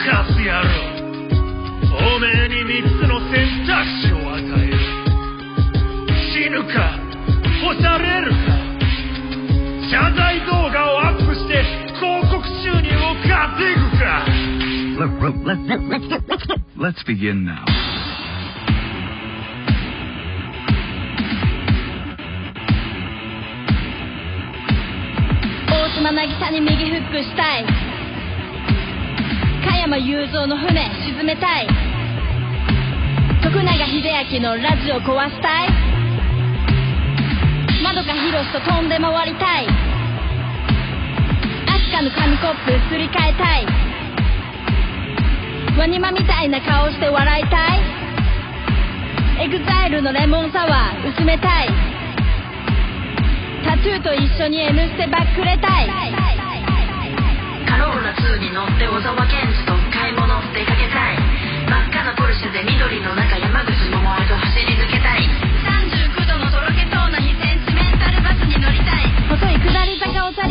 カス野郎おめえに3つの選択肢を与える。死ぬか干されるか。謝罪動画をアップして広告収入を稼ぐか。Let's begin now. Old 島に右フックしたい。加山雄三の船沈めたい。徳永英明のラジオ壊したい。まどかひろしと飛んで回りたい。 ASKA の紙コップすり替えたい。ワニマみたいな顔して笑いたい。エグザイルのレモンサワー薄めたい。タトゥーと一緒に N ステバックれたい。カローラ2に乗って小沢健二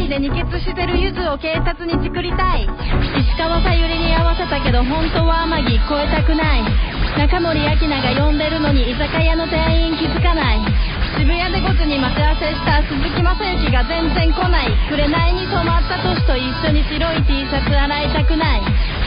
で二血してるゆずを警察にチクりたい。石川さゆりに合わせたけど本当は天城超えたくない。中森明菜が呼んでるのに居酒屋の店員気づかない。渋谷でゴツに待ち合わせした鈴木雅之が全然来ない。紅に染まった年と一緒に白い T シャツ洗いたくない。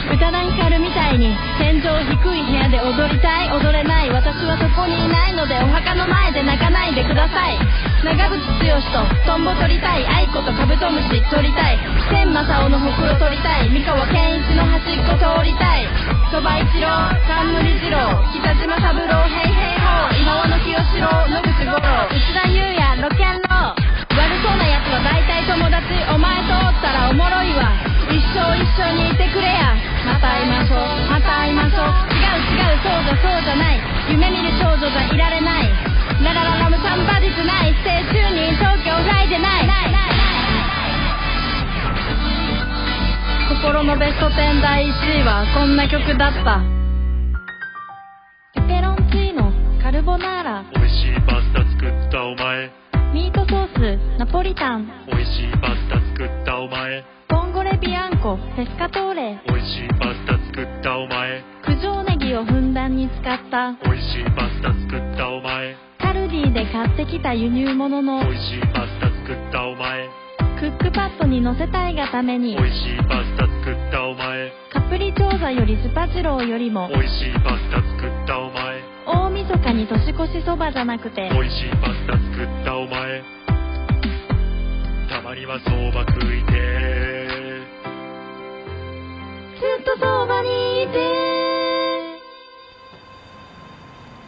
宇多田ヒカルみたいに天井低い部屋で踊りたい。踊れない。私はそこにいないのでお墓の前で泣かないでください。長渕剛とトンボ取りたい愛子とカブトムシ取りたい。天正雄のほくろ取りたい。三河健一の端っこ通りたい。鳥羽一郎冠二郎北島三郎ヘイヘイホー。今和の清志郎野口五郎。内田裕也ロケンロー悪そうなやつは大体友達。お前とおったらおもろいわ。一生一緒にいてくれや。また会いましょう。また会いましょう。違う違う。そうじゃそうじゃない。夢見る心のベスト10第1位はこんな曲だった。ペペロンチーノカルボナーラ。美味しいパスタ作ったお前。ミートソースナポリタン。美味しいパスタ作ったお前。ボンゴレビアンコペスカトーレ。美味しいパスタ作ったお前。九条ネギをふんだんに使った。美味しいパスタ作ったお前。カルディで買ってきた輸入物の。美味しいパスタ作ったお前クックパッドに乗せたいがために美味しいパスタ作ったお前。カプリチョーザよりスパチローよりも美味しいパスタ作ったお前。大晦日に年越しそばじゃなくて美味しいパスタ作ったお前。たまには相場